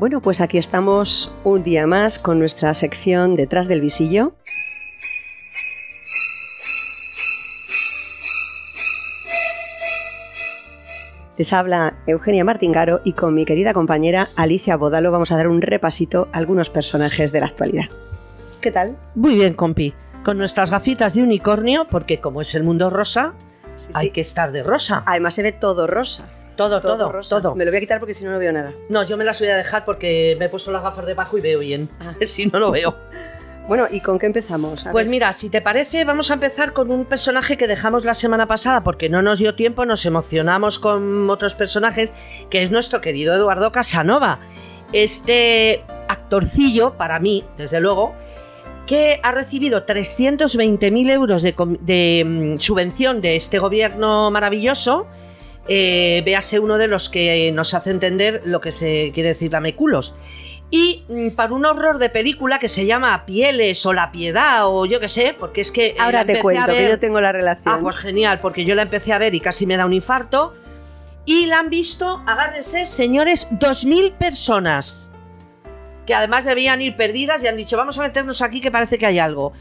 Bueno, pues aquí estamos un día más con nuestra sección Detrás del visillo. Les habla Eugenia Martingaro y con mi querida compañera Alicia Bodalo vamos a dar un repasito a algunos personajes de la actualidad. ¿Qué tal? Muy bien, compi. Con nuestras gafitas de unicornio, porque como es el mundo rosa, Sí, hay sí. que estar de rosa. Además se ve todo rosa. Todo, todo, todo. Me lo voy a quitar porque si no no veo nada. No, yo me las voy a dejar porque me he puesto las gafas debajo y veo bien. Ah. Si no, lo veo. Bueno, ¿y con qué empezamos? A Pues ver. mira, si te parece, vamos a empezar con un personaje que dejamos la semana pasada porque no nos dio tiempo, nos emocionamos con otros personajes, que es nuestro querido Eduardo Casanova. Este actorcillo, para mí, desde luego, que ha recibido 320.000 euros de, mm, subvención de este gobierno maravilloso. Eh, véase uno de los que nos hace entender lo que se quiere decir la meculos. Y mm, para un horror de película que se llama Pieles o La Piedad o yo qué sé, porque es que... Ahora te cuento que yo tengo la relación. Ah, pues genial, porque yo la empecé a ver y casi me da un infarto. Y la han visto, agárrense, señores, 2.000 personas. Que además debían ir perdidas y han dicho, vamos a meternos aquí que parece que hay algo.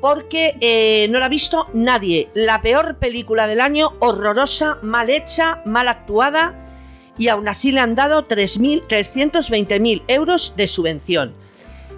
Porque eh, no la ha visto nadie. La peor película del año, horrorosa, mal hecha, mal actuada. Y aún así le han dado 3.000 320.000 euros de subvención.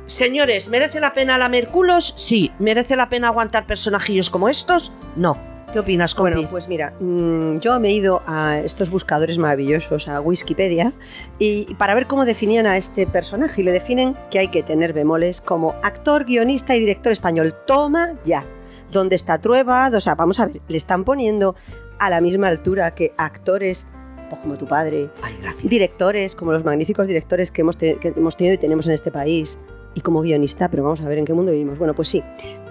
Señores, ¿merece la pena la Merculos? Sí. ¿Merece la pena aguantar personajillos como estos? No. ¿Qué opinas, compi? Bueno, pues mira, mm, yo me he ido a estos buscadores maravillosos, a Wikipedia, y para ver cómo definían a este personaje. Y le definen que hay que tener bemoles como actor, guionista y director español. Toma ya. ¿Dónde está Trueba? O sea, vamos a ver, le están poniendo a la misma altura que actores pues como tu padre, Ay, directores, como los magníficos directores que hemos, que hemos tenido y tenemos en este país, y como guionista, pero vamos a ver en qué mundo vivimos. Bueno, pues sí,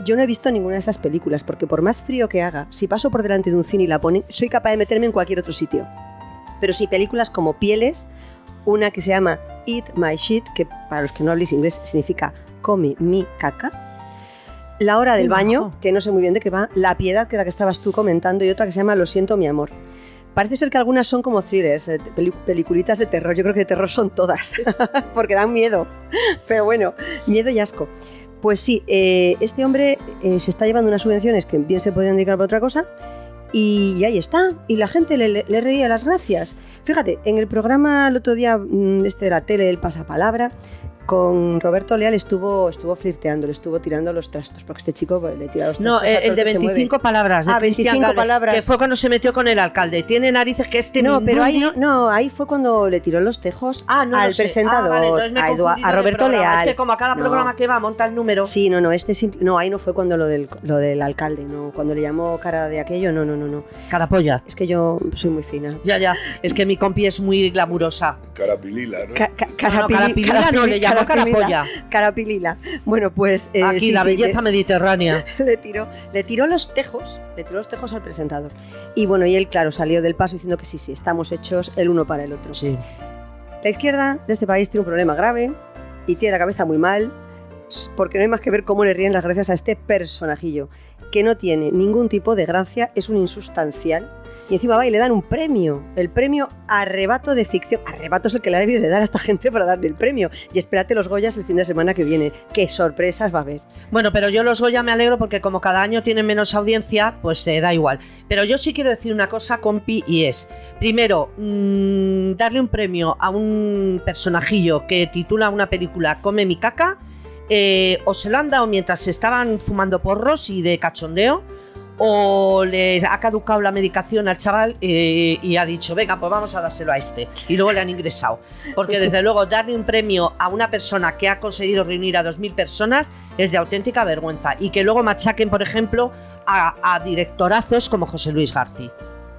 yo no he visto ninguna de esas películas, porque por más frío que haga, si paso por delante de un cine y la ponen, soy capaz de meterme en cualquier otro sitio. Pero sí, películas como Pieles, una que se llama Eat My Shit, que para los que no habléis inglés significa Come mi caca. La hora del baño, que no sé muy bien de qué va. La piedad, que era la que estabas tú comentando, y otra que se llama Lo siento, mi amor. Parece ser que algunas son como thrillers, eh, peli- peliculitas de terror. Yo creo que de terror son todas, porque dan miedo. Pero bueno, miedo y asco. Pues sí, eh, este hombre eh, se está llevando unas subvenciones que bien se podrían dedicar para otra cosa. Y ahí está, y la gente le, le- le reía las gracias. Fíjate, en el programa el otro día, mm, este de la tele, el pasapalabra, con Roberto Leal estuvo, estuvo flirteando, le estuvo tirando los trastos, porque este chico le tira los trastos. No, eh, el de que se mueve. 25 palabras. De Ah, Cristian 25 Gale, palabras. Que fue cuando se metió con el alcalde. Tiene narices que este No, pero ahí no, no, ahí fue cuando le tiró los tejos Ah, no al presentador, Ah, vale, entonces me he a, Roberto. Leal. Es que como a cada No. programa que va monta el número. Sí, no, no, este simple- no, ahí no fue cuando lo del, lo del alcalde, no, cuando le llamó cara de aquello, no, no, no, no. Carapolla. Es que yo soy muy fina. Ya, ya. Es que mi compi es muy glamurosa. Carapilila, ¿no? Ca- ca- No, no, carapili- carapilila no, le llamó carapilila. carapolla. Carapilila. Bueno, pues eh, Aquí sí, la sí, belleza mediterránea. le, tiró, le tiró los tejos, le tiró los tejos al presentador. Y bueno, y él, claro, salió del paso diciendo que sí, sí, estamos hechos el uno para el otro. Sí. La izquierda de este país tiene un problema grave y tiene la cabeza muy mal, porque no hay más que ver cómo le ríen las gracias a este personajillo, que no tiene ningún tipo de gracia, es un insustancial. Y encima va y le dan un premio, el premio Arrebato de Ficción. Arrebato es el que le ha debido de dar a esta gente para darle el premio. Y espérate los Goyas el fin de semana que viene. ¡Qué sorpresas va a haber! Bueno, pero yo los Goya me alegro porque como cada año tienen menos audiencia, pues se da igual. Pero yo sí quiero decir una cosa, compi, y es, primero, mm, darle un premio a un personajillo que titula una película Come mi caca, eh, o se lo han dado mientras estaban fumando porros y de cachondeo, o le ha caducado la medicación al chaval eh, y ha dicho, venga, pues vamos a dárselo a este. Y luego le han ingresado. Porque desde luego darle un premio a una persona que ha conseguido reunir a 2.000 personas es de auténtica vergüenza. Y que luego machaquen, por ejemplo, a, a directorazos como José Luis García,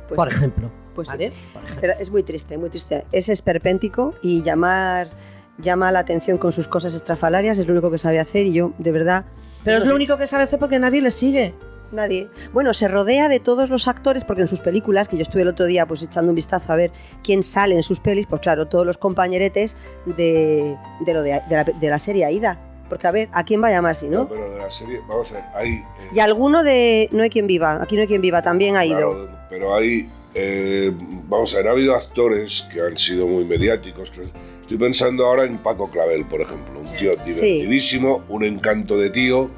Pues por sí, ejemplo. pues. Por ejemplo. Pero es muy triste, muy triste. Es esperpéntico y llamar llama la atención con sus cosas estrafalarias, es lo único que sabe hacer y yo, de verdad... Pero es lo único que sabe hacer porque nadie le sigue. Nadie. Bueno, se rodea de todos los actores, porque en sus películas, que yo estuve el otro día pues echando un vistazo a ver quién sale en sus pelis, pues claro, todos los compañeretes de, de lo de, de la, de la serie Aida. Porque a ver, ¿a quién va a llamar si No, no? pero de la serie, vamos a ver, hay. eh, Y alguno de No hay quien viva, aquí no hay quien viva, también ha ido. claro, pero hay eh, vamos a ver, ha habido actores que han sido muy mediáticos. Estoy pensando ahora en Paco Clavel, por ejemplo, un tío divertidísimo, un encanto de tío,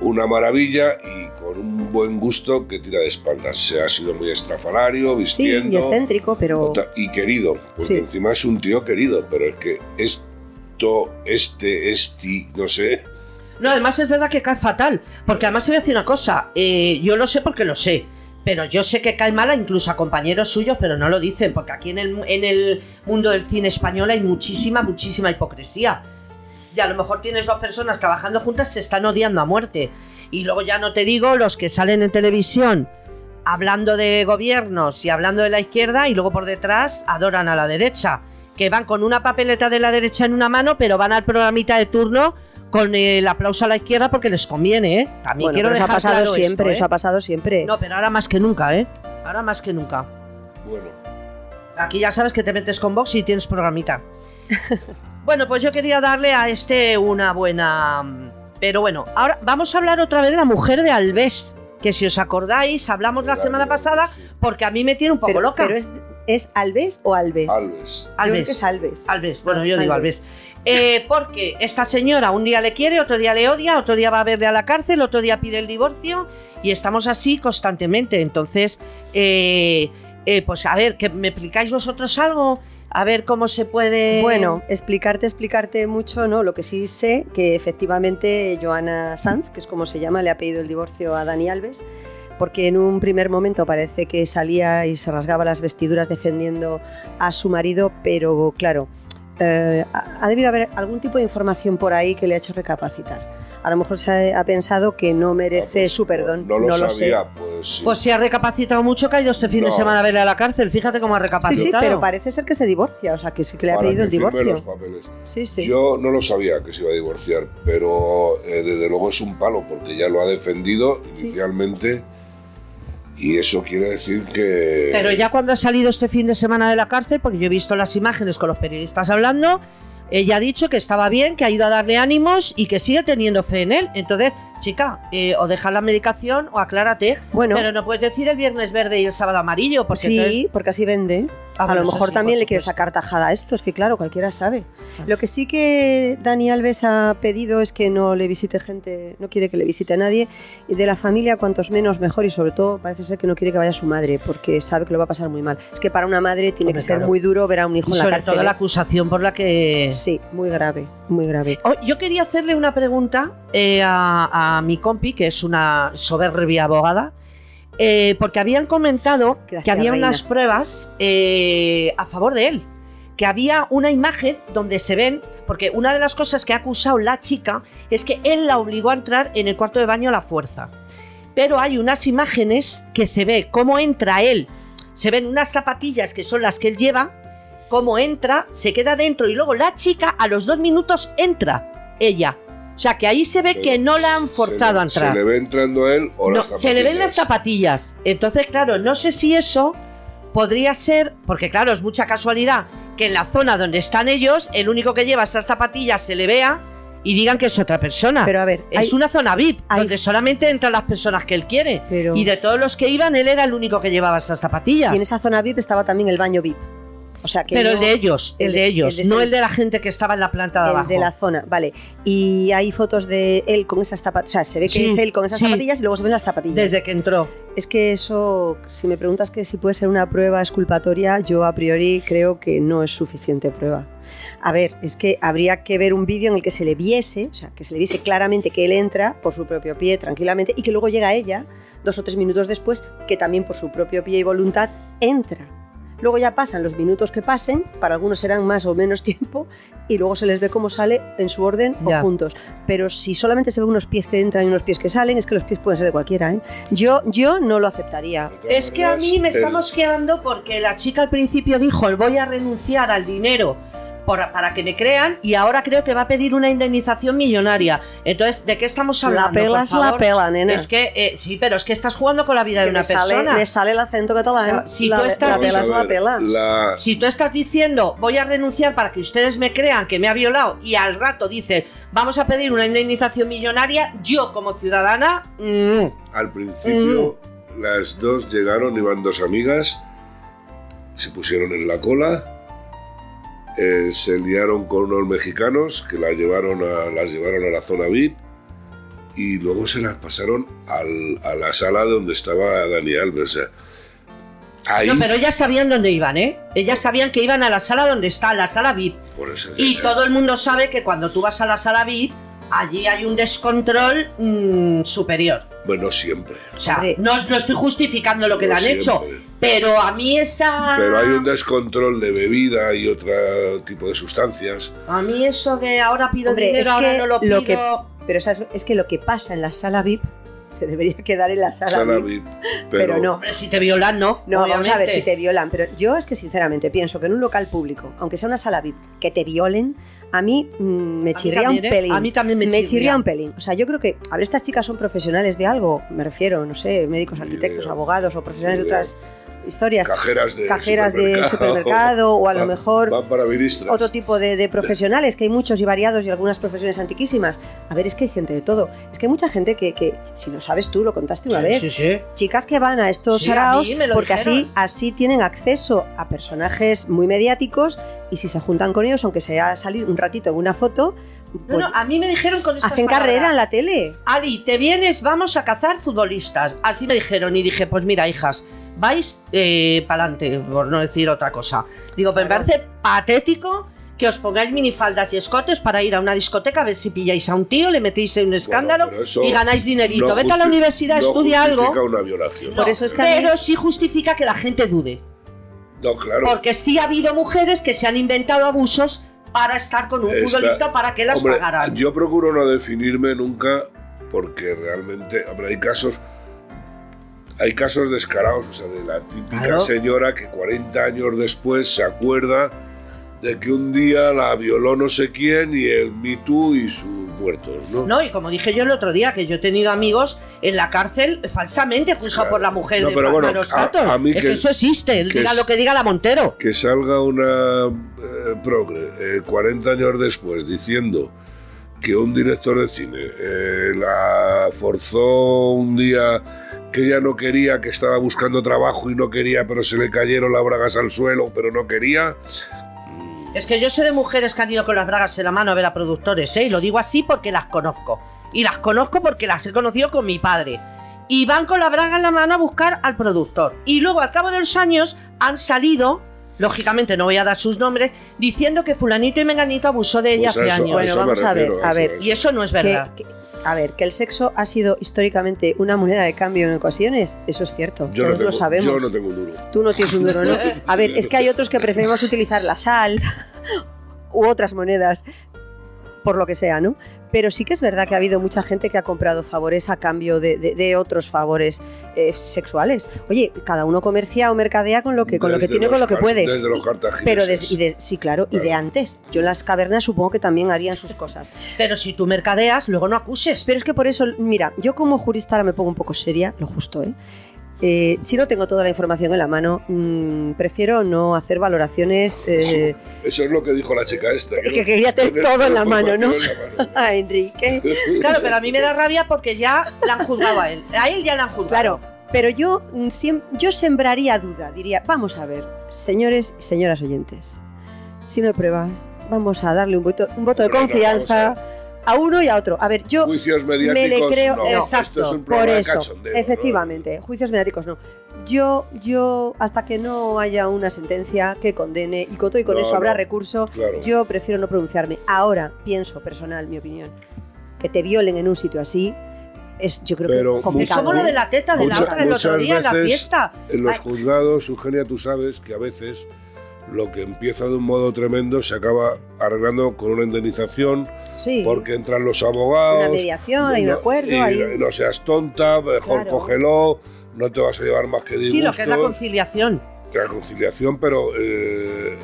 una maravilla y con un buen gusto que tira de espaldas. Se ha sido muy estrafalario, vistiendo. Sí, y excéntrico, pero. Y querido, porque encima es un tío querido, pero es que esto, este, este, no sé. No, además es verdad que cae fatal, porque además se voy a decir una cosa, eh, yo lo sé porque lo sé pero yo sé que cae mala incluso a compañeros suyos, pero no lo dicen, porque aquí en el, en el mundo del cine español hay muchísima, muchísima hipocresía. Y a lo mejor tienes dos personas trabajando juntas, se están odiando a muerte. Y luego ya no te digo los que salen en televisión hablando de gobiernos y hablando de la izquierda y luego por detrás adoran a la derecha. Que van con una papeleta de la derecha en una mano, pero van al programita de turno con el aplauso a la izquierda porque les conviene, ¿eh? También quiero dejar eso ha pasado siempre, eso ha pasado siempre. No, pero ahora más que nunca, ¿eh? Ahora más que nunca. Bueno. Aquí ya sabes que te metes con Vox y tienes programita. bueno, pues yo quería darle a este una buena... Pero bueno, ahora vamos a hablar otra vez de la mujer de Alves, que si os acordáis, hablamos la semana pasada porque a mí me tiene un poco loca. Pero es, ¿Es Alves o Alves? Alves. Alves. es Alves. Alves, bueno, yo digo Alves. Eh, porque esta señora un día le quiere, otro día le odia, otro día va a verle a la cárcel, otro día pide el divorcio y estamos así constantemente. Entonces, eh, eh, pues a ver, que me explicáis vosotros algo, a ver cómo se puede. Bueno, explicarte, explicarte mucho, ¿no? Lo que sí sé que efectivamente Joana Sanz, que es como se llama, le ha pedido el divorcio a Dani Alves porque en un primer momento parece que salía y se rasgaba las vestiduras defendiendo a su marido, pero claro, eh, ha debido haber algún tipo de información por ahí que le ha hecho recapacitar. A lo mejor se ha, pensado que no merece pues su perdón. No, lo, sabía, pues Pues si ha recapacitado mucho, que ha ido este fin de semana a verle a la cárcel. Fíjate cómo ha recapacitado. Sí, sí, pero parece ser que se divorcia, o sea, que sí que le ha pedido el divorcio. Los papeles. Yo no lo sabía que se iba a divorciar, pero eh, desde luego es un palo, porque ya lo ha defendido inicialmente. Y eso quiere decir que... Pero ya cuando ha salido este fin de semana de la cárcel, porque yo he visto las imágenes con los periodistas hablando, ella ha dicho que estaba bien, que ha ido a darle ánimos y que sigue teniendo fe en él. Entonces, chica, eh, o deja la medicación o aclárate. Bueno, pero no puedes decir el viernes verde y el sábado amarillo. Porque sí, porque así vende. Ah, a lo mejor también le quiere sacar tajada a esto, es que claro, cualquiera sabe. Ah. Lo que sí que Dani Alves ha pedido es que no le visite gente, no quiere que le visite a nadie, y de la familia cuantos menos mejor, y sobre todo parece ser que no quiere que vaya su madre, porque sabe que lo va a pasar muy mal. Es que para una madre tiene que ser muy duro ver a un hijo en la cárcel. Sobre todo la ¿eh? acusación por la que... Sí, muy grave, muy grave. Oh, yo quería hacerle una pregunta eh, a, a mi compi, que es una soberbia abogada, eh, porque habían comentado que había unas pruebas eh, a favor de él, que había una imagen donde se ven, porque una de las cosas que ha acusado la chica es que él la obligó a entrar en el cuarto de baño a la fuerza. Pero hay unas imágenes que se ve cómo entra él, se ven unas zapatillas que son las que él lleva, cómo entra, se queda dentro y luego la chica a los dos minutos entra, ella. O sea, que ahí se ve que no la han forzado a entrar. ¿Se le ve entrando él o no, las zapatillas? Se le ven las zapatillas. Entonces, claro, no sé si eso podría ser, porque claro, es mucha casualidad que en la zona donde están ellos, el único que lleva esas zapatillas se le vea y digan que es otra persona. Pero a ver, es una zona VIP donde solamente entran las personas que él quiere. Y de todos los que iban, él era el único que llevaba esas zapatillas. Y en esa zona VIP estaba también el baño VIP. Pero el de ellos, el, de ellos, no el de la gente que estaba en la planta de abajo. El de la zona, vale. Y hay fotos de él con esas zapatillas, o sea, se ve que es él con esas zapatillas y luego se ven las zapatillas. Desde que entró. Es que eso, si me preguntas que si puede ser una prueba exculpatoria, yo a priori creo que no es suficiente prueba. A ver, es que habría que ver un vídeo en el que se le viese, o sea, que se le viese claramente que él entra por su propio pie tranquilamente y que luego llega ella dos o tres minutos después, que también por su propio pie y voluntad entra Luego ya pasan los minutos que pasen, para algunos serán más o menos tiempo, y luego se les ve cómo sale en su orden o juntos. Pero si solamente se ven unos pies que entran y unos pies que salen, es que los pies pueden ser de cualquiera. ¿eh? Yo, yo no lo aceptaría. Es que a mí me está mosqueando porque la chica al principio dijo, voy a renunciar al dinero para que me crean y ahora creo que va a pedir una indemnización millonaria. Entonces, ¿de qué estamos hablando? La pela es la pela, nena. Es que, eh, sí, pero es que estás jugando con la vida de una persona. Me sale el acento catalán. si tú estás, la pela Si tú estás diciendo, voy a renunciar para que ustedes me crean que me ha violado y al rato dices, vamos a pedir una indemnización millonaria, yo como ciudadana... Mm. al principio, mm. las dos llegaron, iban dos amigas se pusieron en la cola, eh, se liaron con unos mexicanos que la llevaron a, las llevaron a la zona VIP y luego se las pasaron a la sala donde estaba Dani Alves. No, pero ellas sabían dónde iban, ¿eh? Ellas sabían que iban a la sala donde está, la sala VIP. y todo el mundo sabe que cuando tú vas a la sala VIP, allí hay un descontrol mm, superior. Bueno, siempre. O sea, no, estoy justificando lo que le han hecho, pero a mí esa... Pero hay un descontrol de bebida y otro tipo de sustancias. A mí eso de ahora pido dinero, ahora no lo pido... que, pero es que lo que pasa en la sala VIP se debería quedar en la sala, VIP, pero, no. si te violan, no. No, vamos a ver si te violan. Pero yo es que sinceramente pienso que en un local público, aunque sea una sala VIP, que te violen, a mí mm, me chirría un ¿eh? pelín. A mí también me, me chirría. un pelín. O sea, yo creo que, a ver, estas chicas son profesionales de algo, me refiero, no sé, médicos, arquitectos, abogados o profesionales de otras historias. Cajeras de cajeras supermercado, de supermercado o a lo mejor otro tipo de, profesionales, que hay muchos y variados y algunas profesiones antiquísimas. A ver, es que hay gente de todo. Es que hay mucha gente que, si lo sabes tú, lo contaste una vez, chicas que van a estos saraos porque así, así tienen acceso a personajes muy mediáticos y si se juntan con ellos, aunque sea salir un ratito en una foto, no, no, a mí me dijeron con estas Hacen carrera en la tele. Ali, te vienes, vamos a cazar futbolistas. Así me dijeron y dije, pues mira, hijas, vais eh, para adelante, por no decir otra cosa. Digo, me parece patético que os pongáis minifaldas y escotes para ir a una discoteca a ver si pilláis a un tío, le metéis en un escándalo y ganáis dinerito. Vete a la universidad, estudia algo. Una violación. Por eso es que pero sí justifica que la gente dude. No, claro. Porque sí ha habido mujeres que se han inventado abusos para estar con un futbolista para que las pagaran. Yo procuro no definirme nunca porque realmente, hombre, hay casos hay casos descarados, o sea, de la típica señora que 40 años después se acuerda de que un día la violó no sé quién y el Me Too y sus muertos, ¿no? No, y como dije yo el otro día, que yo he tenido amigos en la cárcel falsamente acusados por la mujer no, de pero bueno, a, mí es que, eso existe, diga lo que diga la Montero. Que salga una eh, progre 40 eh, años después diciendo que un director de cine eh, la forzó un día que ella no quería, que estaba buscando trabajo y no quería, pero se le cayeron las bragas al suelo, pero no quería. Es que yo sé de mujeres que han ido con las bragas en la mano a ver a productores, ¿eh? Y lo digo así porque las conozco. Y las conozco porque las he conocido con mi padre. Y van con la braga en la mano a buscar al productor. Y luego, al cabo de los años, han salido lógicamente no voy a dar sus nombres, diciendo que fulanito y menganito abusó de ella pues hace años. Bueno, vamos a ver, a ver. Y eso no es verdad a ver, que el sexo ha sido históricamente una moneda de cambio en ocasiones, eso es cierto. Yo Todos lo sabemos. Yo no tengo un duro. Tú no tienes un duro, ¿no? A ver, es que hay otros que preferimos utilizar la sal u otras monedas, por lo que sea, ¿no? Pero sí que es verdad que ha habido mucha gente que ha comprado favores a cambio de, otros favores eh, sexuales. Oye, cada uno comercia o mercadea con lo que, con lo que tiene, con lo que puede. Desde los Pero sí, claro, y de antes. Yo en las cavernas supongo que también harían sus cosas. Pero si tú mercadeas, luego no acuses. Pero es que por eso, mira, yo como jurista ahora me pongo un poco seria, lo justo, ¿eh? Eh, si no tengo toda la información en la mano, mm, prefiero no hacer valoraciones. Eh, Eso es lo que dijo la chica esta. Que, quería tener, todo en la mano, ¿no? a Enrique. Claro, pero a mí me da rabia porque ya la han juzgado a él. A él ya la han juzgado. Claro, pero yo, mm, yo sembraría duda. Diría, vamos a ver, señores y señoras oyentes, si no hay pruebas, vamos a darle un voto, un voto de confianza a uno y a otro. A ver, yo me le creo, exacto, por eso, efectivamente, juicios mediáticos no. Yo, yo, hasta que no haya una sentencia que condene y con todo y con eso habrá recurso, yo prefiero no pronunciarme. Ahora pienso, personal, mi opinión, que te violen en un sitio así, es, yo creo que complicado. Como lo de la teta de la otra el otro día en la fiesta. En los juzgados, Eugenia, tú sabes que a veces lo que empieza de un modo tremendo se acaba arreglando con una indemnización, porque entran los abogados. Una mediación, hay un acuerdo. Y no seas tonta, mejor cógelo, no te vas a llevar más que disgustos. Sí, lo que es la conciliación la conciliación, pero eh,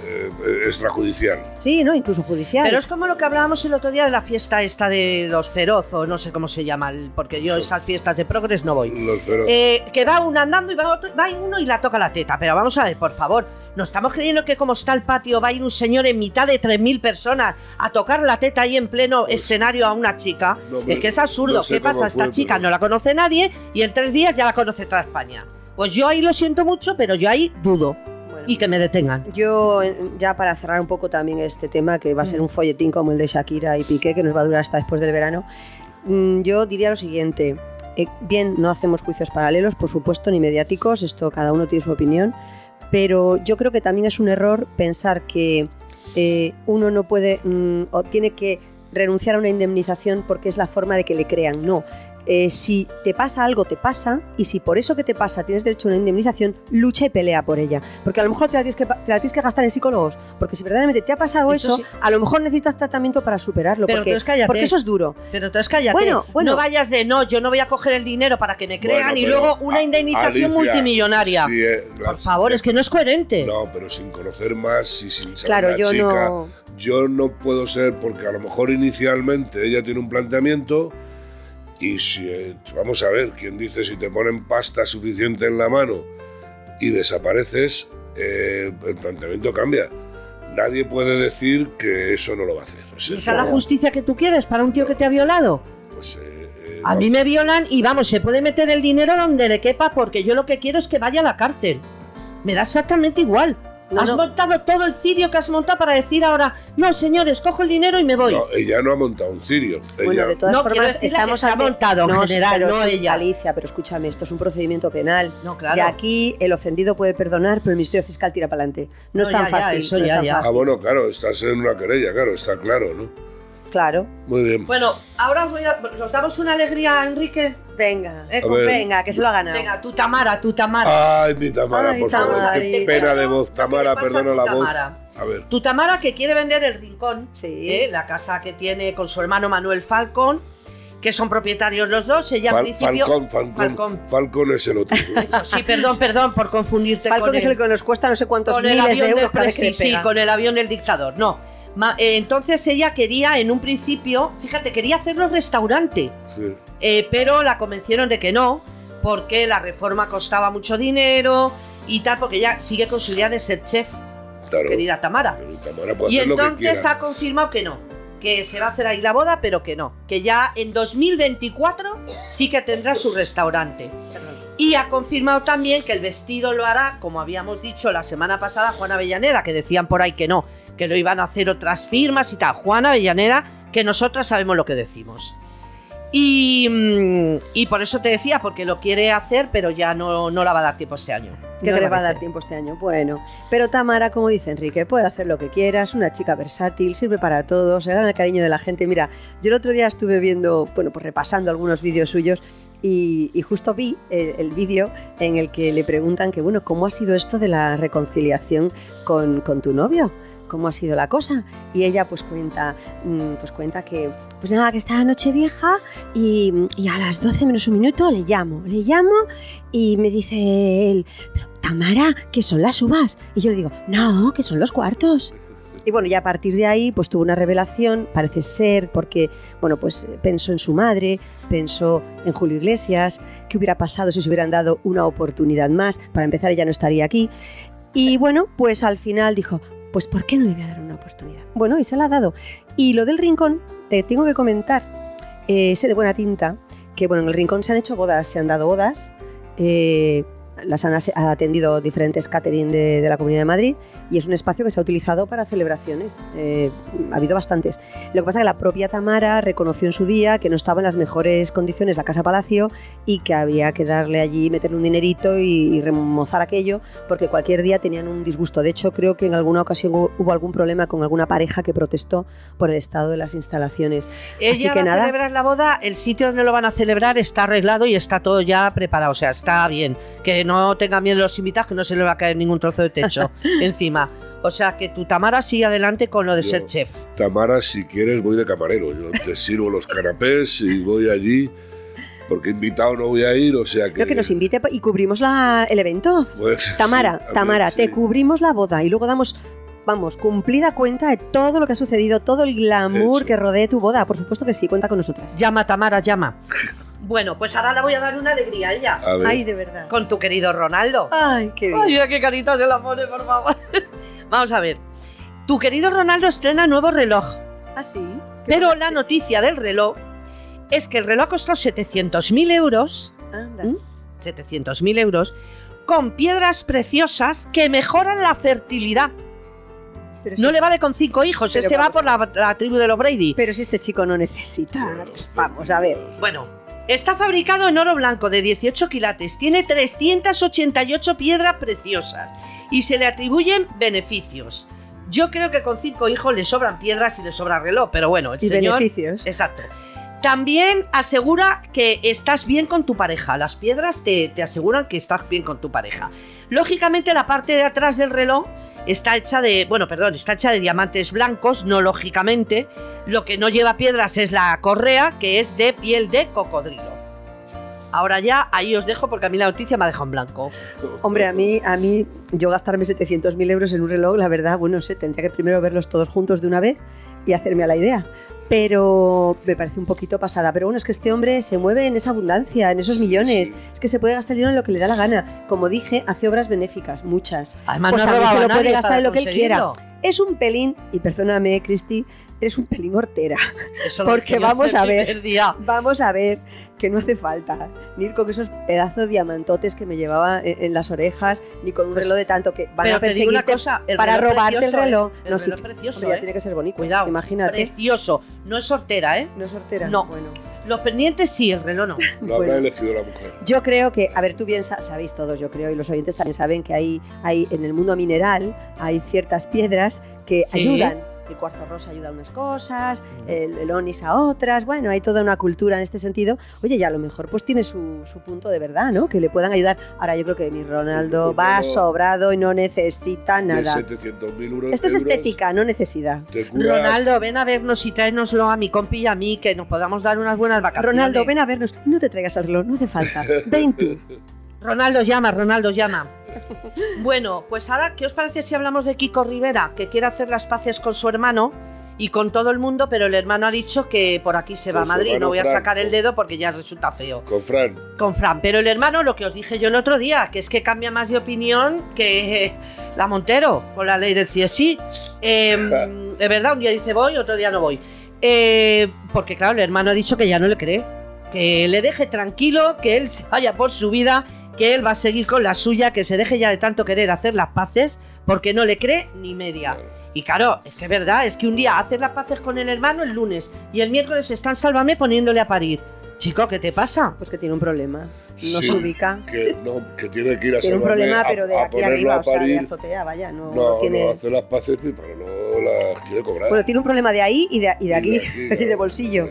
eh, extrajudicial. Sí, ¿no? Incluso judicial. Pero es como lo que hablábamos el otro día de la fiesta esta de los feroz, o no sé cómo se llama, porque yo esas fiestas de progres no voy. Los feroz. Eh, que va uno andando y va, otro, va uno y la toca la teta. Pero vamos a ver, por favor, ¿no estamos creyendo que como está el patio va a ir un señor en mitad de 3.000 personas a tocar la teta ahí en pleno pues escenario a una chica? es que es absurdo. ¿Qué pasa? Esta chica no la conoce nadie y en tres días ya la conoce toda España. Pues yo ahí lo siento mucho, pero yo ahí dudo. y que me detengan. Yo, ya para cerrar un poco también este tema, que va a ser mm. un folletín como el de Shakira y Piqué, que nos va a durar hasta después del verano, mm, yo diría lo siguiente. Eh, bien, no hacemos juicios paralelos, por supuesto, ni mediáticos, esto cada uno tiene su opinión, pero yo creo que también es un error pensar que eh, uno no puede mm, o tiene que renunciar a una indemnización porque es la forma de que le crean. No, eh, si te pasa algo, te pasa, y si por eso que te pasa tienes derecho a una indemnización, lucha y pelea por ella. Porque a lo mejor te la tienes que, tienes que gastar en psicólogos, porque si verdaderamente te ha pasado eso, a lo mejor necesitas tratamiento para superarlo, Pero porque, porque, eso es duro. Pero entonces cállate, bueno, bueno, no vayas de no, yo no voy a coger el dinero para que me crean y luego una indemnización multimillonaria. Por favor, es que no es coherente. No, pero sin conocer más y sin saber claro, yo no... yo no puedo ser, porque a lo mejor inicialmente ella tiene un planteamiento y si, eh, vamos a ver, ¿quién dice si te ponen pasta suficiente en la mano y desapareces, eh, el planteamiento cambia? Nadie puede decir que eso no lo va a hacer. ¿Esa es la justicia que tú quieres para un tío que te ha violado? Pues eh, a mí me violan y vamos, se puede meter el dinero donde le quepa porque yo lo que quiero es que vaya a la cárcel. Me da exactamente igual has montado todo el cirio que has montado para decir ahora, no, señores, cojo el dinero y me voy. No, ella no ha montado un cirio. Bueno, de todas formas, estamos ha montado en general, no ella. Alicia, pero escúchame, esto es un procedimiento penal. No, claro. Y aquí el ofendido puede perdonar, pero el Ministerio Fiscal tira para adelante. No, es tan fácil. eso ya, ya. Ah, bueno, claro, estás en una querella, claro, está claro, ¿no? Claro. Muy bien. Bueno, ahora os, voy a, os damos una alegría a Enrique. Venga, venga, que se lo ha ganado. Venga, tu Tamara, tu Tamara. Ay, mi Tamara, por favor. Qué pena de voz, Tamara, perdona la voz. A ver. Tu Tamara que quiere vender el rincón, sí. ¿eh? la casa que tiene con su hermano Manuel Falcón que son propietarios los dos. Ella al principio. Falcón, Falcón, Falcón. es el otro. sí, perdón, perdón por confundirte Falcón es el, que nos cuesta no sé cuántos miles de euros. Del, sí, sí, con el avión del dictador. No, entonces ella quería, en un principio, fíjate, quería hacerlo restaurante. Eh, pero la convencieron de que no, porque la reforma costaba mucho dinero y tal, porque ella sigue con su idea de ser chef, querida Tamara. y entonces ha confirmado que no, que se va a hacer ahí la boda, pero que no, que ya en 2024 sí que tendrá su restaurante. Y ha confirmado también que el vestido lo hará, como habíamos dicho la semana pasada, Juana Avellaneda, que decían por ahí que no, que lo iban a hacer otras firmas y tal. Juana Avellaneda, que nosotras sabemos lo que decimos. Y, mm, y, por eso te decía, porque lo quiere hacer, pero ya no, no la va a dar tiempo este año. ¿Qué no le va a dar tiempo este año? Bueno, pero Tamara, como dice Enrique, puede hacer lo que quieras, una chica versátil, sirve para todo, se gana el cariño de la gente. Mira, yo el otro día estuve viendo, bueno, pues repasando algunos vídeos suyos y, justo vi el, el vídeo en el que le preguntan que, bueno, ¿cómo ha sido esto de la reconciliación con, con tu novio? Cómo ha sido la cosa. Y ella pues cuenta, mm, pues cuenta que, pues nada, que estaba noche vieja y, y, a las 12 menos un minuto le llamo, le llamo y me dice él, pero Tamara, ¿qué son las uvas? Y yo le digo, no, que son los cuartos. Y bueno, ya a partir de ahí, pues tuvo una revelación, parece ser, porque, bueno, pues pensó en su madre, pensó en Julio Iglesias, qué hubiera pasado si se hubieran dado una oportunidad más. Para empezar, ella no estaría aquí. Y bueno, pues al final dijo, pues ¿por qué no le voy a dar una oportunidad? Bueno, y se la ha dado. Y lo del rincón, te tengo que comentar, eh, ese de buena tinta, que bueno, en el rincón se han hecho bodas, se han dado bodas. Eh, las han atendido diferentes catering de, la Comunidad de Madrid y es un espacio que se ha utilizado para celebraciones. Eh, ha habido bastantes. Lo que pasa es que la propia Tamara reconoció en su día que no estaba en las mejores condiciones la Casa Palacio y que había que darle allí, meterle un dinerito y, remozar aquello porque cualquier día tenían un disgusto. De hecho, creo que en alguna ocasión hubo algún problema con alguna pareja que protestó por el estado de las instalaciones. Ella Así que va nada. a celebrar la boda, el sitio donde lo van a celebrar está arreglado y está todo ya preparado, o sea, está bien. Que no tengan miedo los invitados, que no se le va a caer ningún trozo de techo encima. O sea que tu Tamara sigue adelante con lo de ser chef. Tamara, si quieres, voy de camarero. Yo te sirvo los canapés y voy allí. Porque invitado no voy a ir, o sea que. Creo que nos invite y cubrimos la, el evento. Pues, Tamara, Tamara, te cubrimos la boda y luego damos vamos, cumplida cuenta de todo lo que ha sucedido, todo el glamour que rodea tu boda. Por supuesto que sí, cuenta con nosotras. Llama, Tamara, llama. Bueno, pues ahora le voy a dar una alegría a ella. Ay, de verdad. Con tu querido Ronaldo. Ay, qué bien. Ay, mira qué carita se la pone, por favor. Vamos a ver. Tu querido Ronaldo estrena nuevo reloj. ¿Ah, sí? Pero la noticia del reloj es que el reloj ha costado 700.000 euros. Anda. 700.000 euros con piedras preciosas que mejoran la fertilidad. no le vale con cinco hijos, este va por la, tribu de los Brady. Pero si este chico no necesita. Vamos a ver. Bueno, está fabricado en oro blanco de 18 quilates, tiene 388 piedras preciosas y se le atribuyen beneficios. Yo creo que con cinco hijos le sobran piedras y le sobra reloj, pero bueno, el y señor. Beneficios. Exacto. También asegura que estás bien con tu pareja. Las piedras te, te, aseguran que estás bien con tu pareja. Lógicamente, la parte de atrás del reloj está hecha de. Bueno, perdón, está hecha de diamantes blancos, no lógicamente. Lo que no lleva piedras es la correa, que es de piel de cocodrilo. Ahora ya, ahí os dejo porque a mí la noticia me ha dejado en blanco. Hombre, a mí, a mí yo gastarme 700.000 euros en un reloj, la verdad, bueno, sé, tendría que primero verlos todos juntos de una vez y hacerme a la idea. Pero me parece un poquito pasada. Pero bueno, es que este hombre se mueve en esa abundancia, en esos millones. Es que se puede gastar dinero en lo que le da la gana. Como dije, hace obras benéficas, muchas. Además, pues no se lo puede gastar en lo que él quiera. Es un pelín, y perdóname, Cristi, eres un pelín hortera. porque vamos a ver, vamos a ver que no hace falta ni ir con esos pedazos diamantotes que me llevaba en, las orejas, ni con un pues, reloj de tanto que van a perseguirte cosa, para robarte el reloj. El no, reloj es precioso, ya ¿eh? tiene que ser bonito. Cuidado, imagínate. Precioso, no es sortera, ¿eh? No es sortera. No. Bueno. Los pendientes sí, el reloj no. Lo habrá elegido la mujer. Yo creo que, a ver, tú bien sabéis todos, yo creo, y los oyentes también saben que hay, hay en el mundo mineral hay ciertas piedras que ayudan el cuarzo rosa ayuda a unas cosas, el, el, onis a otras, bueno, hay toda una cultura en este sentido. Oye, ya a lo mejor pues tiene su, punto de verdad, ¿no? Que le puedan ayudar. Ahora yo creo que mi Ronaldo va sobrado y no necesita nada. 700.000 euros. Esto es estética, no necesidad. Ronaldo, ven a vernos y tráenoslo a mi compi y a mí, que nos podamos dar unas buenas vacaciones. Ronaldo, ven a vernos. No te traigas al reloj, no hace falta. Ven tú. Ronaldo llama, Ronaldo llama. Bueno, pues ahora, ¿qué os parece si hablamos de Kiko Rivera, que quiere hacer las paces con su hermano y con todo el mundo, pero el hermano ha dicho que por aquí se va a Madrid. No voy a sacar el dedo porque ya resulta feo. Con Fran. Con Fran. Pero el hermano, lo que os dije yo el otro día, que es que cambia más de opinión que la Montero con la ley del sí es sí. De verdad, un día dice voy, otro día no voy. Eh, porque claro, el hermano ha dicho que ya no le cree. Que le deje tranquilo, que él se vaya por su vida que él va a seguir con la suya, que se deje ya de tanto querer hacer las paces, porque no le cree ni media. Y claro, es que es verdad, es que un día haces las paces con el hermano el lunes y el miércoles están sálvame poniéndole a parir. Chico, ¿qué te pasa? Pues que tiene un problema. No se ubica. Que, no, que tiene que ir a Tiene un problema, pero de aquí arriba, o sea, de azotea, vaya. No, no, tiene... no hace las paces, pero no las quiere cobrar. Bueno, tiene un problema de ahí y de, y de aquí, y de, bolsillo.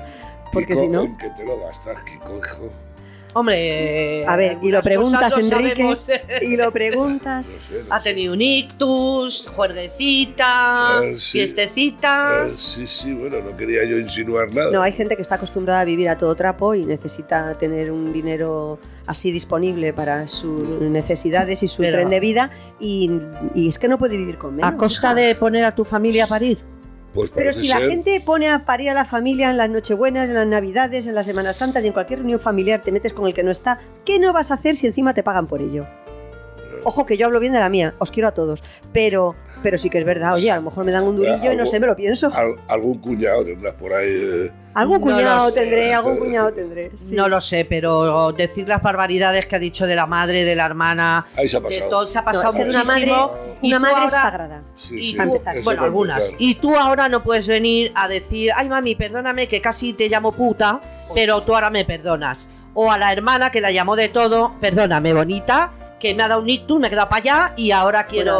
Porque si no. ¿En qué te lo gastas, Kiko, hijo? Hombre, a ver, y lo preguntas, Enrique, y lo preguntas. Ha tenido un ictus, juerguecita, eh, fiestecita. Eh, sí, sí, bueno, no quería yo insinuar nada. No, hay gente que está acostumbrada a vivir a todo trapo y necesita tener un dinero así disponible para sus necesidades y su tren de vida y, es que no puede vivir con menos. ¿A costa de poner a tu familia a parir? Pues Pero si la gente pone a parir a la familia en las Nochebuenas, en las Navidades, en las Semanas Santas y en cualquier reunión familiar te metes con el que no está, ¿qué no vas a hacer si encima te pagan por ello? Ojo que yo hablo bien de la mía, os quiero a todos, pero pero sí que es verdad, oye, a lo mejor me dan un durillo y no sé, me lo pienso. algún cuñado tendrás por ahí. Eh. Algún cuñado tendré, algún cuñado tendré. No lo sé, pero decir las barbaridades que ha dicho de la madre, de la hermana, ahí se ha pasado. de todo se ha pasado una madre, una madre sagrada. Sí, bueno, algunas. Y tú ahora no puedes venir a decir, ay mami, perdóname que casi te llamo puta, pero tú ahora me perdonas. O a la hermana que la llamó de todo, perdóname, bonita, que me ha dado un ictus, me he quedado para allá y ahora quiero,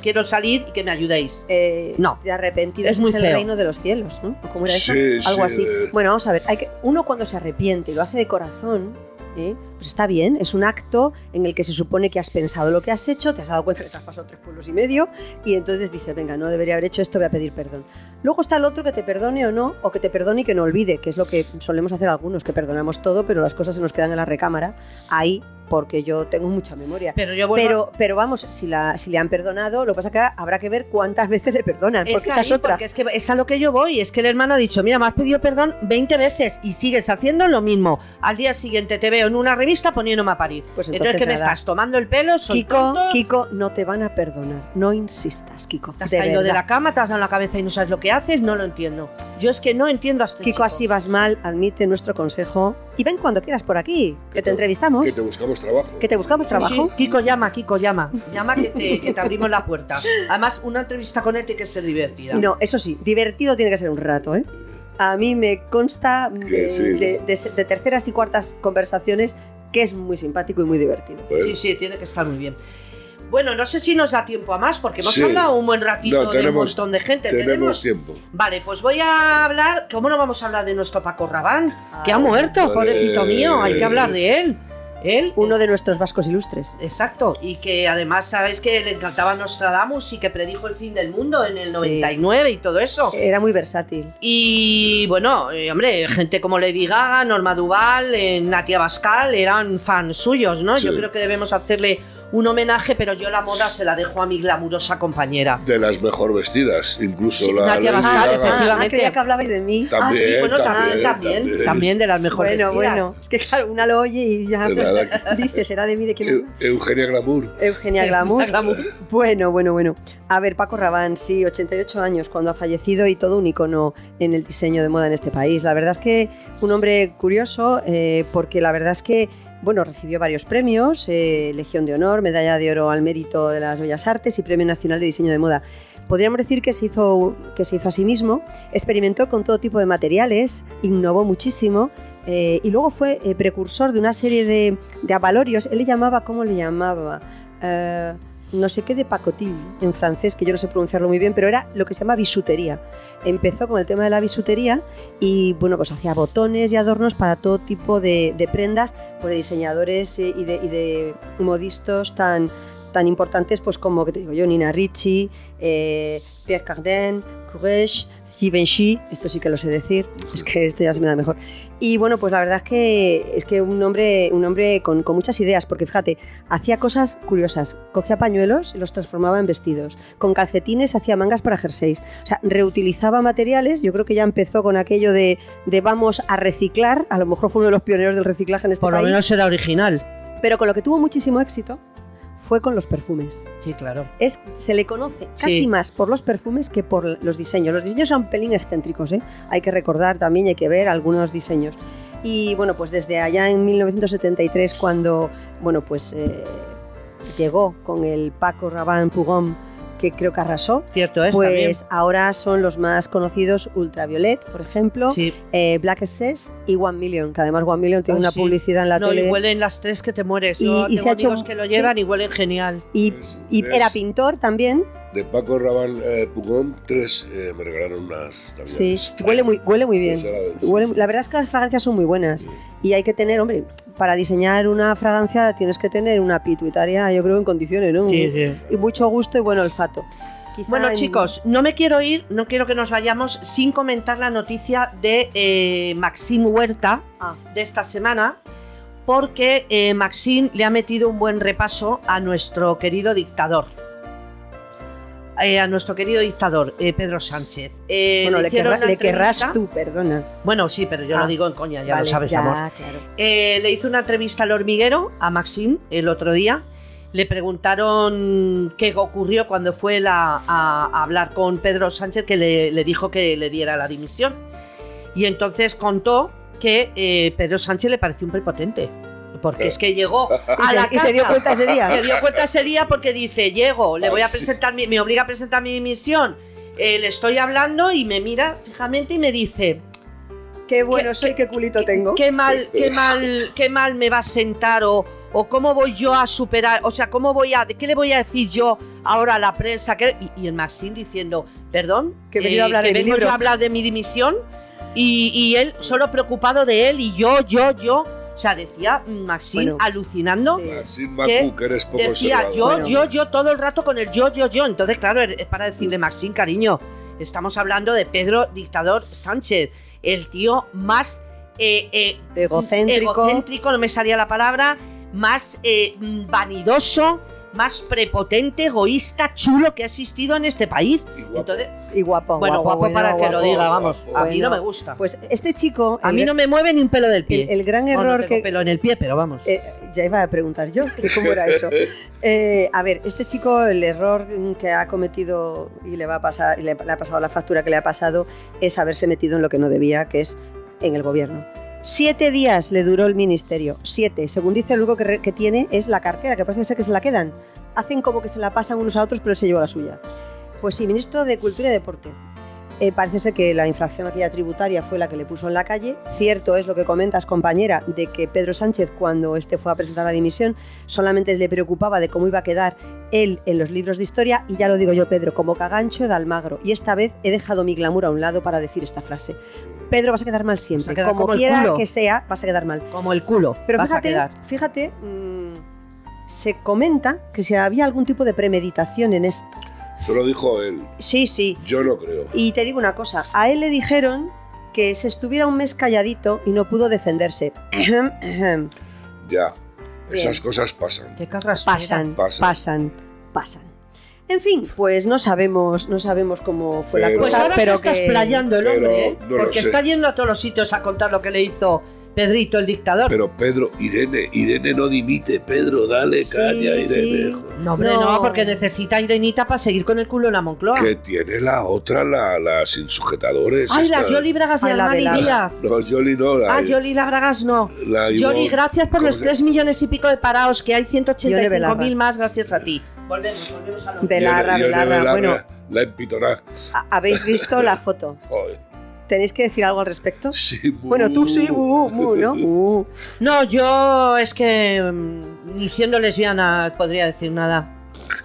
quiero salir y que me ayudéis. Eh, no. De arrepentido es, muy el reino de los cielos, ¿no? ¿Cómo era eso? Algo así. Bueno, vamos a ver. Hay que, uno cuando se arrepiente y lo hace de corazón, ¿eh? Está bien, es un acto en el que se supone que has pensado lo que has hecho, te has dado cuenta que te has pasado tres pueblos y medio y entonces dices, venga, no debería haber hecho esto, voy a pedir perdón. Luego está el otro que te perdone o no, o que te perdone y que no olvide, que es lo que solemos hacer algunos, que perdonamos todo, pero las cosas se nos quedan en la recámara. Ahí porque yo tengo mucha memoria. Pero, yo pero, pero vamos, si, la, si le han perdonado, lo que pasa es que habrá que ver cuántas veces le perdonan, porque esa es otra. es que es a lo que yo voy, es que el hermano ha dicho, mira, me has pedido perdón 20 veces y sigues haciendo lo mismo. Al día siguiente te veo en una reunión entrevista poniéndome a parir. Pues entonces, ¿qué me estás tomando el pelo? Kiko, Kiko, no te van a perdonar. No insistas, Kiko. Te has caído de la cama, te has dado la cabeza y no sabes lo que haces. No lo entiendo. Yo es que no entiendo a este Kiko, así vas mal. Admite nuestro consejo. Y ven cuando quieras por aquí, que, te, entrevistamos. Que te buscamos trabajo. Que te buscamos trabajo. Kiko, llama, Kiko, llama. Llama que te, que te abrimos la puerta. Además, una entrevista con él tiene que ser divertida. No, eso sí, divertido tiene que ser un rato, ¿eh? a mí me consta de, terceras y cuartas conversaciones que es muy simpático y muy divertido. Sí, sí, tiene que estar muy bien. Bueno, no sé si nos da tiempo a más, porque hemos hablado un buen ratito de un montón de gente. Tenemos, tiempo. Vale, pues voy a hablar. ¿Cómo no vamos a hablar de nuestro Paco Rabán? que ha muerto, pobrecito mío, hay que hablar de él. Él, uno de nuestros vascos ilustres. Exacto, y que además sabes que le encantaba Nostradamus y que predijo el fin del mundo en el 99 y todo eso. Era muy versátil. Y bueno, eh, hombre, gente como Lady Gaga, Norma Duval, eh, Natia Bascal eran fans suyos, ¿no? Yo creo que debemos hacerle un homenaje, pero yo la moda se la dejo a mi glamurosa compañera. De las mejor vestidas, incluso la. Nadia Bascal, efectivamente. Ah, creía que hablabais de mí. También, ah, sí, bueno, también, también, también, de las mejores bueno, vestidas. Bueno, es que claro, una lo oye y ya dice, será de mí de quién. Eugenia Glamour. Eugenia Glamour. bueno, bueno, bueno. A ver, Paco Rabán, sí, 88 años cuando ha fallecido y todo un icono en el diseño de moda en este país. La verdad es que un hombre curioso, eh, porque la verdad es que bueno, recibió varios premios, eh, Legión de Honor, Medalla de Oro al Mérito de las Bellas Artes y Premio Nacional de Diseño de Moda. Podríamos decir que se hizo, que se hizo a sí mismo, experimentó con todo tipo de materiales, innovó muchísimo eh, y luego fue eh, precursor de una serie de, de, avalorios. Él le llamaba, ¿cómo le llamaba? No sé qué de pacotil en francés, que yo no sé pronunciarlo muy bien, pero era lo que se llama bisutería. Empezó con el tema de la bisutería y bueno, pues hacía botones y adornos para todo tipo de, prendas, pues de diseñadores eh, y de, y de modistas tan, tan importantes pues como que digo yo, Nina Ricci, eh, Pierre Cardin, Courage, Givenchy, esto sí que lo sé decir, es que esto ya se me da mejor. Y bueno, pues la verdad es que es que un hombre, un hombre con, muchas ideas, porque fíjate, hacía cosas curiosas. Cogía pañuelos y los transformaba en vestidos. Con calcetines hacía mangas para jerseys. O sea, reutilizaba materiales. Yo creo que ya empezó con aquello de, de vamos a reciclar. A lo mejor fue uno de los pioneros del reciclaje en este país. Por lo menos era original. Pero con lo que tuvo muchísimo éxito fue con los perfumes. Sí, claro. Es, se le conoce casi más por los perfumes que por los diseños. Los diseños son pelín excéntricos, ¿eh? hay que recordar también, hay que ver algunos diseños. Y bueno, pues desde allá en 1973, cuando bueno, pues, eh, llegó con el Paco Rabanne Pugón que creo que arrasó. Cierto es. Pues ahora son los más conocidos Ultraviolet, por ejemplo, eh, Black Excess y One Million, que además One Million tiene una publicidad en la tele. Y huelen las tres que te mueres. Y, y se ha hecho, que lo llevan y huelen genial. Y, y era pintor también de Paco Rabanne eh, Pugón, tres eh, me regalaron unas. Sí, huele muy, huele muy bien. la verdad es que las fragancias son muy buenas. Y hay que tener, hombre, para diseñar una fragancia tienes que tener una pituitaria, yo creo, en condiciones, ¿no? Sí, sí. Y mucho gusto y buen olfato. bueno, chicos, no me quiero ir, no quiero que nos vayamos sin comentar la noticia de eh, Maxim Huerta ah. de esta semana, porque eh, Maxim le ha metido un buen repaso a nuestro querido dictador. Eh, a nuestro querido dictador, eh, Pedro Sánchez. Eh, bueno, le, querrás tú, perdona. Bueno, sí, pero yo lo ah, digo en coña, ya lo sabes, amor. le hizo una entrevista al hormiguero, a Maxim, el otro día. Le preguntaron qué ocurrió cuando fue a, hablar con Pedro Sánchez, que le, dijo que le diera la dimisión. Y entonces contó que Pedro Sánchez le pareció un prepotente porque es que llegó a la casa. Y se dio cuenta ese día. Se dio cuenta ese día porque dice, llego, le voy a presentar, me obliga a presentar mi dimisión. Eh, le estoy hablando y me mira fijamente y me dice, qué bueno soy, qué culito tengo. Qué mal, qué mal, qué mal me va a sentar o, o cómo voy yo a superar, o sea, cómo voy a, ¿qué le voy a decir yo ahora a la prensa? Y, el Maxim diciendo, perdón, que a hablar que vengo yo a hablar de mi dimisión y, y él solo preocupado de él y yo, yo, yo. O sea, decía Maxim alucinando. Maxim que, eres poco Decía yo, yo, yo, todo el rato con el yo, yo, yo. Entonces, claro, es para decirle, Maxim, cariño, estamos hablando de Pedro Dictador Sánchez, el tío más eh, eh, egocéntrico. egocéntrico, no me salía la palabra, más eh, vanidoso, más prepotente, egoísta, chulo que ha existido en este país. Y guapo. y guapo bueno, guapo, para que lo diga, vamos. a mí no me gusta. Pues este chico. A mí no me mueve ni un pelo del pie. El, gran error no que. pelo en el pie, pero vamos. Eh, ya iba a preguntar yo, ¿cómo era eso? Eh, a ver, este chico, el error que ha cometido y le va a pasar, y le, ha pasado la factura que le ha pasado, es haberse metido en lo que no debía, que es en el gobierno. Siete días le duró el ministerio. Siete. Según dice, lo único que, tiene es la cartera, que parece ser que se la quedan. Hacen como que se la pasan unos a otros, pero se lleva la suya. Pues sí, ministro de Cultura y Deporte. Eh, parece ser que la infracción aquella tributaria fue la que le puso en la calle. Cierto es lo que comentas, compañera, de que Pedro Sánchez, cuando este fue a presentar la dimisión, solamente le preocupaba de cómo iba a quedar él en los libros de historia. Y ya lo digo yo, Pedro, como cagancho de Almagro. Y esta vez he dejado mi glamour a un lado para decir esta frase. Pedro, vas a quedar mal siempre. Como, quiera que sea, vas a quedar mal. Como el culo. Pero fíjate, fíjate mm, se comenta que si había algún tipo de premeditación en esto. Eso lo dijo él. Sí, sí. Yo no creo. Y te digo una cosa, a él le dijeron que se estuviera un mes calladito y no pudo defenderse. ya, esas cosas pasan. ¿Qué pasan, pasan, pasan, pasan. En fin, pues no sabemos, no sabemos cómo fue la cosa. Pues ahora se está explayando el hombre, ¿eh? porque está yendo a todos los sitios a contar lo que le hizo Pedrito, el dictador. Pero Pedro, Irene, Irene no dimite. Pedro, dale caña, Irene. No, hombre, no. porque necesita a Irenita para seguir con el culo en la Moncloa. Que tiene la otra, la, la sin sujetadores. Ay, la Jolly Bragas de Armani Díaz. No, Jolly no. La, ah, Jolly la Bragas no. La Jolly, gracias por los 3 millones y pico de parados, que hay 185 mil más gracias a ti. Volvemos, volvemos a lo Belarra, Belarra. Bueno, la empitona. ¿Habéis visto la foto? Joder. ¿Tenéis que decir algo al respecto? Sí, Bueno, tú sí, ¿no? No, yo es que mm, ni siendo lesbiana podría decir nada.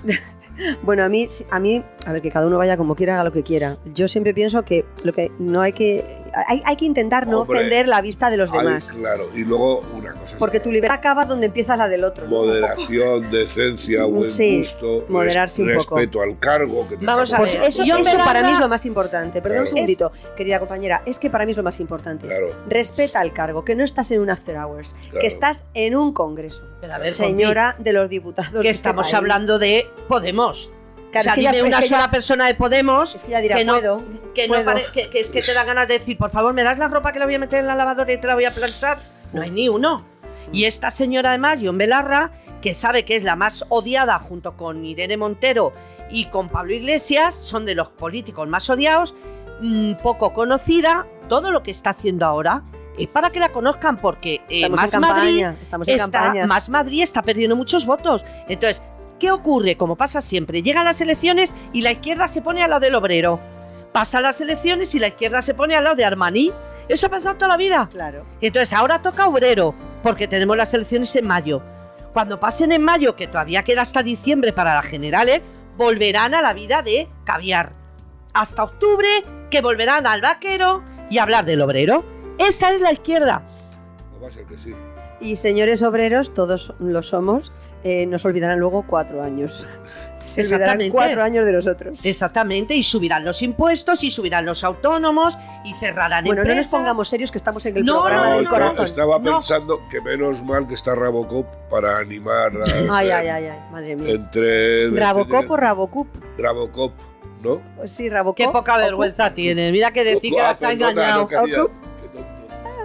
Bueno, a mí, a mí, a ver, que cada uno vaya como quiera, haga lo que quiera. Yo siempre pienso que lo que no hay que. Hay, que intentar no ofender la vista de los demás. Claro, y luego una cosa. Porque tu libertad acaba donde empieza la del otro. Moderación, decencia, buen gusto. Moderarse un poco. Respeto al cargo. Que Vamos a ver, eso, para mí es lo más importante. Perdón un segundito, querida compañera, es que para mí es lo más importante. Claro. Respeta al cargo, que no estás en un after hours, que estás en un congreso. Señora de los diputados. Que este estamos hablando de Podemos. O sea, dime una sola persona de Podemos que, no, que, es que te da ganas de decir, por favor, ¿me das la ropa que la voy a meter en la lavadora y te la voy a planchar? No hay ni uno. Y esta señora además, John Belarra, que sabe que es la más odiada junto con Irene Montero y con Pablo Iglesias, son de los políticos más odiados, mm, poco conocida, todo lo que está haciendo ahora y para que la conozcan porque eh, más, Madrid está, más Madrid está perdiendo muchos votos. Entonces, ¿qué ocurre? Como pasa siempre, llegan las elecciones y la izquierda se pone al lado del obrero. Pasan las elecciones y la izquierda se pone al lado de Armani. Eso ha pasado toda la vida. Claro. Entonces ahora toca obrero, porque tenemos las elecciones en mayo. Cuando pasen en mayo, que todavía queda hasta diciembre para las generales, volverán a la vida de caviar. Hasta octubre, que volverán al vaquero y hablar del obrero. Esa es la izquierda. No va a ser que sí. Y señores obreros, todos lo somos, eh, nos olvidarán luego cuatro años. Se Exactamente. cuatro años de nosotros. Exactamente, y subirán los impuestos, y subirán los autónomos, y cerrarán Bueno, no nos pongamos serios que estamos en el programa del corazón. Estaba pensando que menos mal que está Rabocop para animar a... Ay, ay, ay, ay, madre mía. Entre... ¿Rabocop o Rabocup? Rabocop, ¿no? Pues sí, Rabocop. Qué poca vergüenza tienes. Mira que decir que las ha engañado.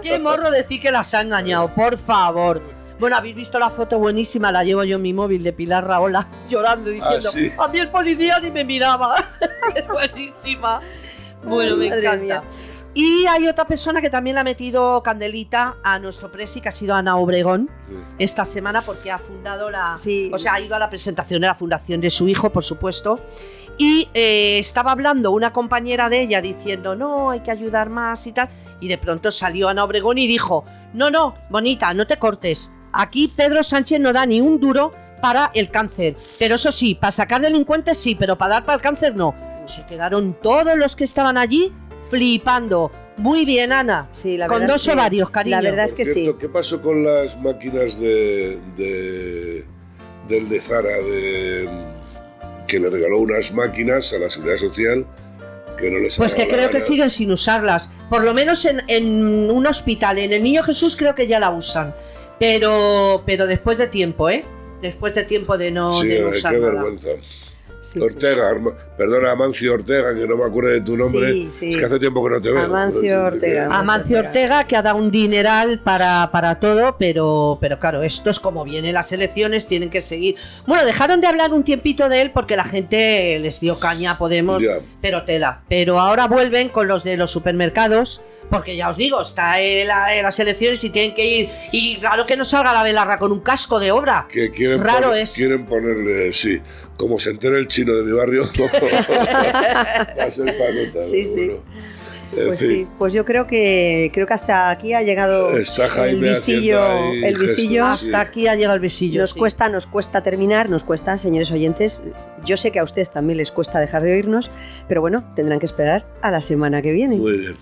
Qué morro decir que las ha engañado, por favor. Bueno, habéis visto la foto buenísima, la llevo yo en mi móvil de Pilar Raola llorando ah, diciendo, a mí el policía ni me miraba. buenísima. Bueno, me encanta. Y hay otra persona que también le ha metido candelita a nuestro presi, que ha sido Ana Obregón, esta semana, porque ha fundado la. O sea, ha ido a la presentación de la fundación de su hijo, por supuesto. Y eh, estaba hablando una compañera de ella diciendo, no, hay que ayudar más y tal. Y de pronto salió Ana Obregón y dijo, no, no, bonita, no te cortes. Aquí Pedro Sánchez no da ni un duro para el cáncer. Pero eso sí, para sacar delincuentes sí, pero para dar para el cáncer no. Se quedaron todos los que estaban allí flipando. Muy bien, Ana. Sí, la con dos ovarios, cariño. La verdad es que sí. ¿Qué pasó con las máquinas de, de del de Zara de, que le regaló unas máquinas a la Seguridad Social pues que creo que siguen sin usarlas. Por lo menos en, un hospital, en el Niño Jesús creo que ya la usan. Pero, pero después de tiempo, ¿eh? después de tiempo de no, sí, de usar qué vergüenza. Ortega, perdona, Amancio Ortega, que no me acuerdo de tu nombre. Es que hace tiempo que no te veo. Amancio Ortega. Amancio Ortega, que ha dado un dineral para, para todo, pero, pero claro, esto es como vienen las elecciones, tienen que seguir. Bueno, dejaron de hablar un tiempito de él porque la gente les dio caña a Podemos, pero tela. Pero ahora vuelven con los de los supermercados porque ya os digo, está en, las elecciones y tienen que ir. Y claro que no salga la velarra con un casco de obra. Que quieren Raro es. Quieren ponerle, sí, como se entera el chino de mi barrio, va a ser panota. Sí, sí. Pues sí, pues yo creo que creo que hasta aquí ha llegado el visillo, el visillo hasta aquí ha llegado el visillo. Nos cuesta, nos cuesta terminar, nos cuesta, señores oyentes. Yo sé que a ustedes también les cuesta dejar de oírnos, pero bueno, tendrán que esperar a la semana que viene. Muy bien.